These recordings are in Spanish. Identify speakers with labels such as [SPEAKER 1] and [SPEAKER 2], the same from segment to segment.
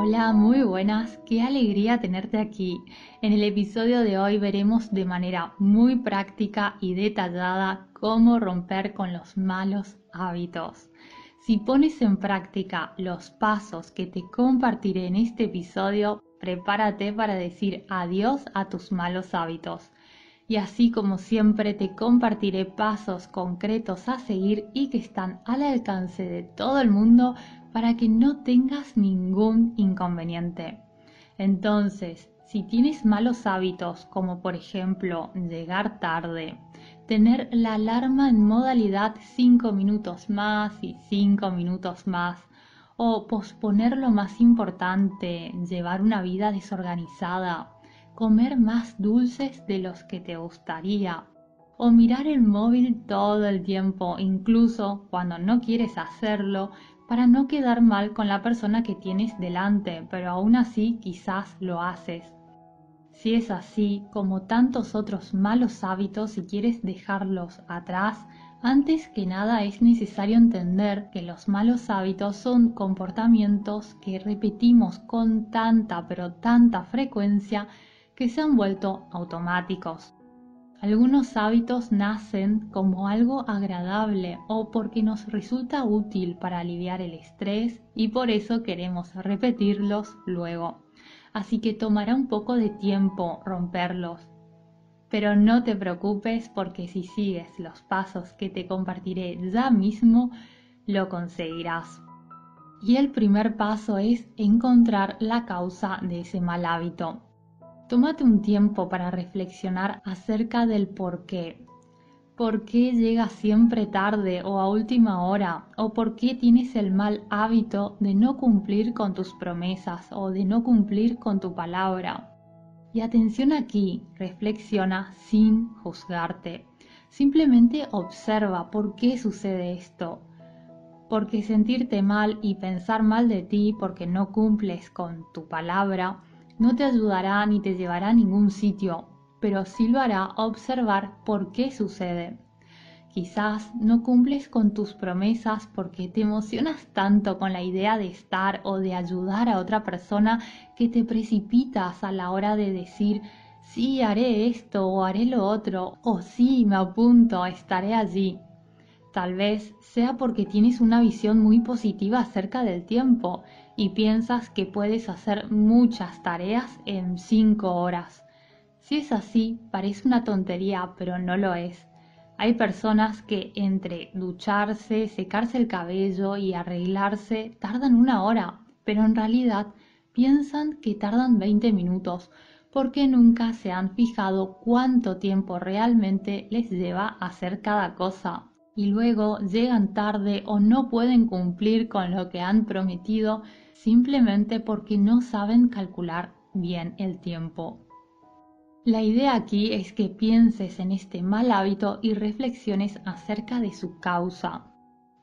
[SPEAKER 1] Hola, muy buenas, qué alegría tenerte aquí. En el episodio de hoy veremos de manera muy práctica y detallada cómo romper con los malos hábitos. Si pones en práctica los pasos que te compartiré en este episodio, prepárate para decir adiós a tus malos hábitos. Y así como siempre te compartiré pasos concretos a seguir y que están al alcance de todo el mundo para que no tengas ningún inconveniente. Entonces, si tienes malos hábitos como por ejemplo llegar tarde, tener la alarma en modalidad 5 minutos más y 5 minutos más, o posponer lo más importante, llevar una vida desorganizada, comer más dulces de los que te gustaría, o mirar el móvil todo el tiempo, incluso cuando no quieres hacerlo, para no quedar mal con la persona que tienes delante, pero aún así quizás lo haces. Si es así, como tantos otros malos hábitos, si quieres dejarlos atrás, antes que nada es necesario entender que los malos hábitos son comportamientos que repetimos con tanta pero tanta frecuencia que se han vuelto automáticos. Algunos hábitos nacen como algo agradable o porque nos resulta útil para aliviar el estrés y por eso queremos repetirlos luego. Así que tomará un poco de tiempo romperlos. Pero no te preocupes porque si sigues los pasos que te compartiré ya mismo, lo conseguirás. Y el primer paso es encontrar la causa de ese mal hábito. Tómate un tiempo para reflexionar acerca del por qué. ¿Por qué llegas siempre tarde o a última hora? ¿O por qué tienes el mal hábito de no cumplir con tus promesas o de no cumplir con tu palabra? Y atención aquí, reflexiona sin juzgarte. Simplemente observa por qué sucede esto. Porque sentirte mal y pensar mal de ti porque no cumples con tu palabra no te ayudará ni te llevará a ningún sitio, pero sí lo hará observar por qué sucede. Quizás no cumples con tus promesas porque te emocionas tanto con la idea de estar o de ayudar a otra persona que te precipitas a la hora de decir sí haré esto o haré lo otro o sí me apunto, estaré allí. Tal vez sea porque tienes una visión muy positiva acerca del tiempo y piensas que puedes hacer muchas tareas en cinco horas. Si es así, parece una tontería, pero no lo es. Hay personas que entre ducharse, secarse el cabello y arreglarse tardan una hora, pero en realidad piensan que tardan 20 minutos porque nunca se han fijado cuánto tiempo realmente les lleva hacer cada cosa y luego llegan tarde o no pueden cumplir con lo que han prometido simplemente porque no saben calcular bien el tiempo. La idea aquí es que pienses en este mal hábito y reflexiones acerca de su causa.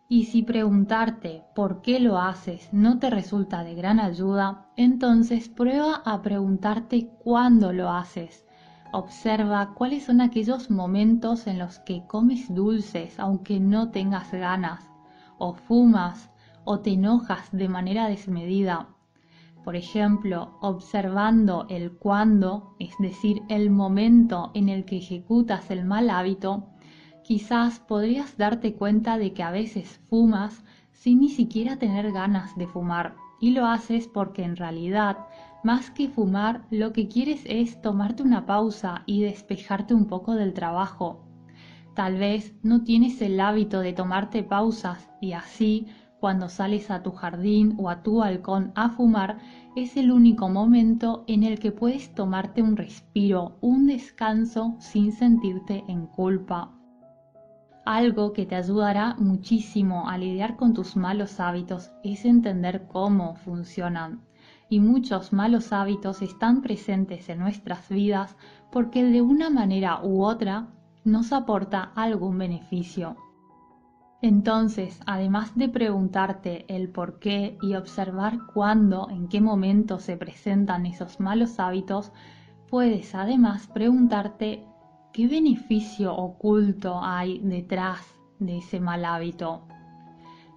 [SPEAKER 1] Y si preguntarte por qué lo haces no te resulta de gran ayuda, entonces prueba a preguntarte cuándo lo haces. Observa cuáles son aquellos momentos en los que comes dulces aunque no tengas ganas, o fumas, o te enojas de manera desmedida. Por ejemplo, observando el cuándo, es decir, el momento en el que ejecutas el mal hábito, quizás podrías darte cuenta de que a veces fumas sin ni siquiera tener ganas de fumar. Y lo haces porque en realidad, más que fumar, lo que quieres es tomarte una pausa y despejarte un poco del trabajo. Tal vez no tienes el hábito de tomarte pausas y así cuando sales a tu jardín o a tu balcón a fumar, es el único momento en el que puedes tomarte un respiro, un descanso sin sentirte en culpa. Algo que te ayudará muchísimo a lidiar con tus malos hábitos es entender cómo funcionan. Y muchos malos hábitos están presentes en nuestras vidas porque de una manera u otra nos aporta algún beneficio. Entonces, además de preguntarte el por qué y observar cuándo, en qué momento se presentan esos malos hábitos, puedes además preguntarte qué beneficio oculto hay detrás de ese mal hábito.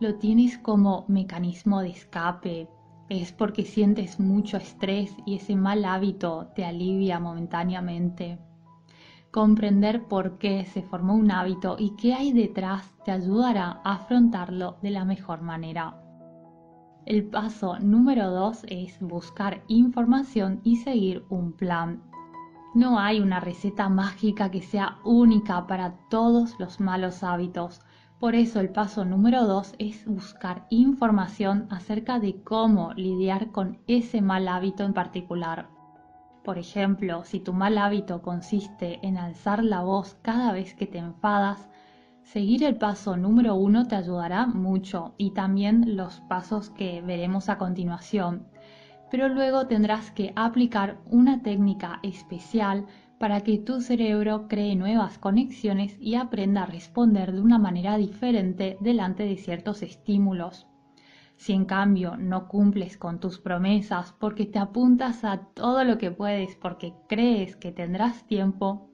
[SPEAKER 1] ¿Lo tienes como mecanismo de escape, es porque sientes mucho estrés y ese mal hábito te alivia momentáneamente. Comprender por qué se formó un hábito y qué hay detrás te ayudará a afrontarlo de la mejor manera. El paso número dos es buscar información y seguir un plan. No hay una receta mágica que sea única para todos los malos hábitos. Por eso el paso número dos es buscar información acerca de cómo lidiar con ese mal hábito en particular. Por ejemplo, si tu mal hábito consiste en alzar la voz cada vez que te enfadas, Seguir el paso número uno te ayudará mucho y también los pasos que veremos a continuación, pero luego tendrás que aplicar una técnica especial para que tu cerebro cree nuevas conexiones y aprenda a responder de una manera diferente delante de ciertos estímulos. Si en cambio no cumples con tus promesas porque te apuntas a todo lo que puedes porque crees que tendrás tiempo,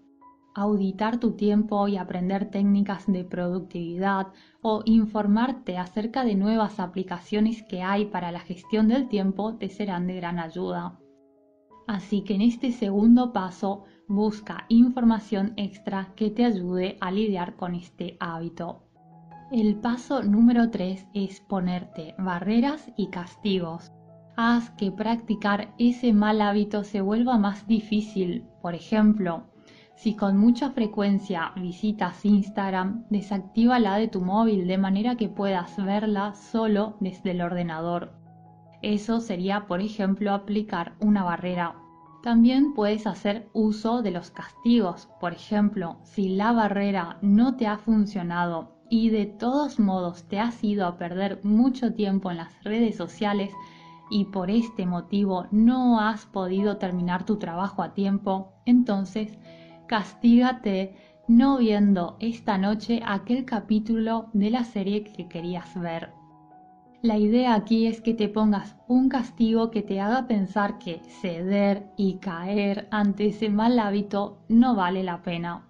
[SPEAKER 1] auditar tu tiempo y aprender técnicas de productividad o informarte acerca de nuevas aplicaciones que hay para la gestión del tiempo te serán de gran ayuda. Así que en este segundo paso busca información extra que te ayude a lidiar con este hábito. El paso número 3 es ponerte barreras y castigos. Haz que practicar ese mal hábito se vuelva más difícil. Por ejemplo, si con mucha frecuencia visitas Instagram, desactívala de tu móvil de manera que puedas verla solo desde el ordenador. Eso sería, por ejemplo, aplicar una barrera. También puedes hacer uso de los castigos. Por ejemplo, si la barrera no te ha funcionado y de todos modos te has ido a perder mucho tiempo en las redes sociales y por este motivo no has podido terminar tu trabajo a tiempo, entonces castígate no viendo esta noche aquel capítulo de la serie que querías ver. La idea aquí es que te pongas un castigo que te haga pensar que ceder y caer ante ese mal hábito no vale la pena.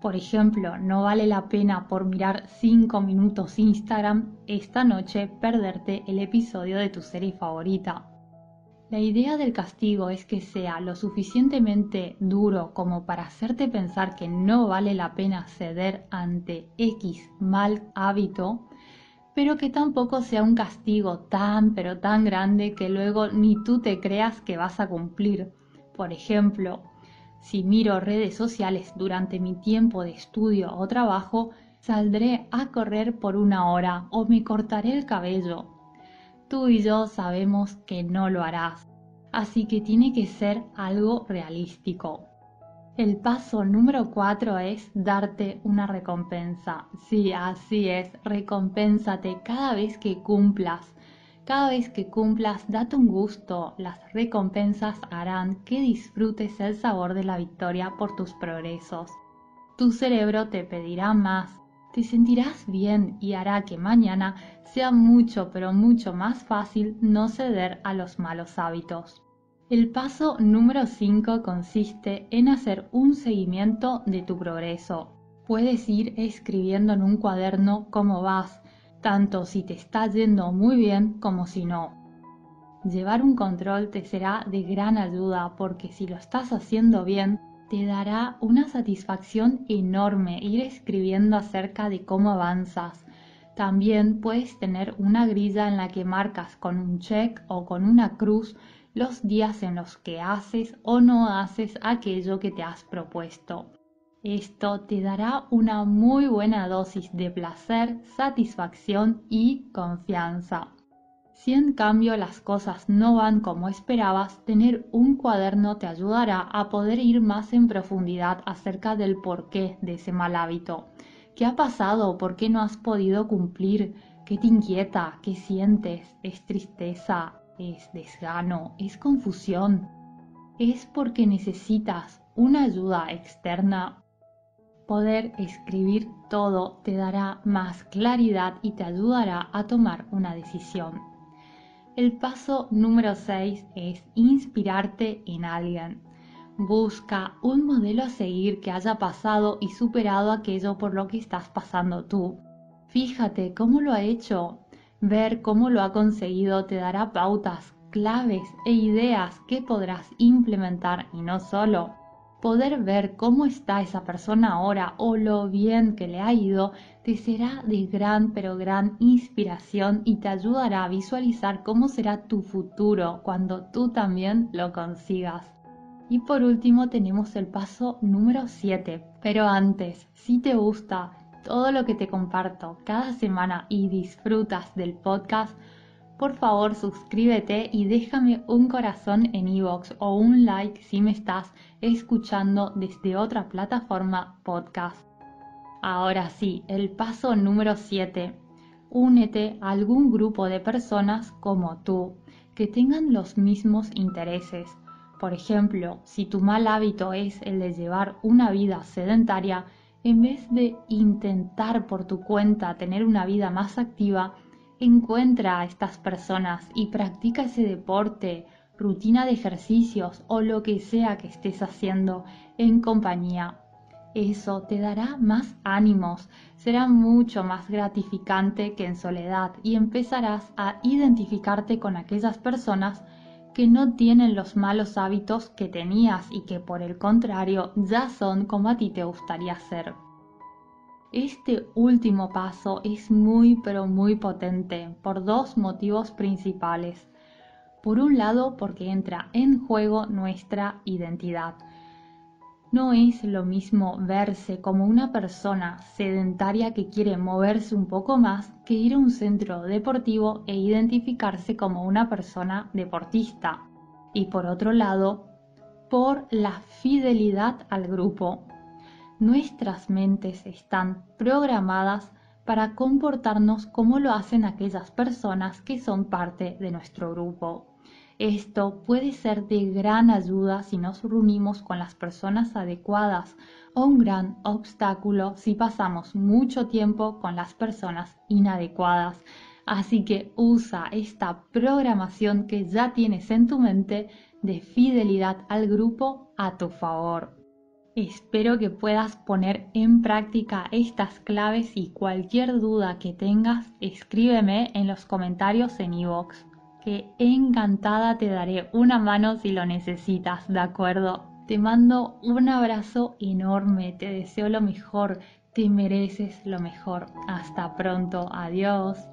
[SPEAKER 1] Por ejemplo, no vale la pena por mirar 5 minutos Instagram esta noche perderte el episodio de tu serie favorita. La idea del castigo es que sea lo suficientemente duro como para hacerte pensar que no vale la pena ceder ante X mal hábito, pero que tampoco sea un castigo tan pero tan grande que luego ni tú te creas que vas a cumplir. Por ejemplo, si miro redes sociales durante mi tiempo de estudio o trabajo, saldré a correr por una hora o me cortaré el cabello tú y yo sabemos que no lo harás. Así que tiene que ser algo realístico. El paso número 4 es darte una recompensa. Sí, así es, recompénsate cada vez que cumplas. Cada vez que cumplas, date un gusto. Las recompensas harán que disfrutes el sabor de la victoria por tus progresos. Tu cerebro te pedirá más, te sentirás bien y hará que mañana sea mucho pero mucho más fácil no ceder a los malos hábitos. El paso número 5 consiste en hacer un seguimiento de tu progreso. Puedes ir escribiendo en un cuaderno cómo vas, tanto si te está yendo muy bien como si no. Llevar un control te será de gran ayuda porque si lo estás haciendo bien, te dará una satisfacción enorme ir escribiendo acerca de cómo avanzas. También puedes tener una grilla en la que marcas con un check o con una cruz los días en los que haces o no haces aquello que te has propuesto. Esto te dará una muy buena dosis de placer, satisfacción y confianza. Si en cambio las cosas no van como esperabas, tener un cuaderno te ayudará a poder ir más en profundidad acerca del porqué de ese mal hábito. ¿Qué ha pasado? ¿Por qué no has podido cumplir? ¿Qué te inquieta? ¿Qué sientes? ¿Es tristeza? ¿Es desgano? ¿Es confusión? ¿Es porque necesitas una ayuda externa? Poder escribir todo te dará más claridad y te ayudará a tomar una decisión. El paso número 6 es inspirarte en alguien. Busca un modelo a seguir que haya pasado y superado aquello por lo que estás pasando tú. Fíjate cómo lo ha hecho. Ver cómo lo ha conseguido te dará pautas claves e ideas que podrás implementar y no solo poder ver cómo está esa persona ahora o lo bien que le ha ido, te será de gran pero gran inspiración y te ayudará a visualizar cómo será tu futuro cuando tú también lo consigas. Y por último tenemos el paso número 7. Pero antes, si te gusta todo lo que te comparto cada semana y disfrutas del podcast, por favor suscríbete y déjame un corazón en iVoox o un like si me estás escuchando desde otra plataforma podcast. Ahora sí, el paso número 7. Únete a algún grupo de personas como tú, que tengan los mismos intereses. Por ejemplo, si tu mal hábito es el de llevar una vida sedentaria, en vez de intentar por tu cuenta tener una vida más activa, encuentra a estas personas y practica ese deporte, rutina de ejercicios o lo que sea que estés haciendo en compañía. Eso te dará más ánimos, será mucho más gratificante que en soledad y empezarás a identificarte con aquellas personas que no tienen los malos hábitos que tenías y que por el contrario ya son como a ti te gustaría ser. Este último paso es muy pero muy potente por dos motivos principales. Por un lado porque entra en juego nuestra identidad. No es lo mismo verse como una persona sedentaria que quiere moverse un poco más que ir a un centro deportivo e identificarse como una persona deportista. Y por otro lado, por la fidelidad al grupo nuestras mentes están programadas para comportarnos como lo hacen aquellas personas que son parte de nuestro grupo. Esto puede ser de gran ayuda si nos reunimos con las personas adecuadas o un gran obstáculo si pasamos mucho tiempo con las personas inadecuadas. Así que usa esta programación que ya tienes en tu mente de fidelidad al grupo a tu favor. Espero que puedas poner en práctica estas claves y cualquier duda que tengas, escríbeme en los comentarios en iVoox, que encantada te daré una mano si lo necesitas, ¿de acuerdo? Te mando un abrazo enorme, te deseo lo mejor, te mereces lo mejor. Hasta pronto, adiós.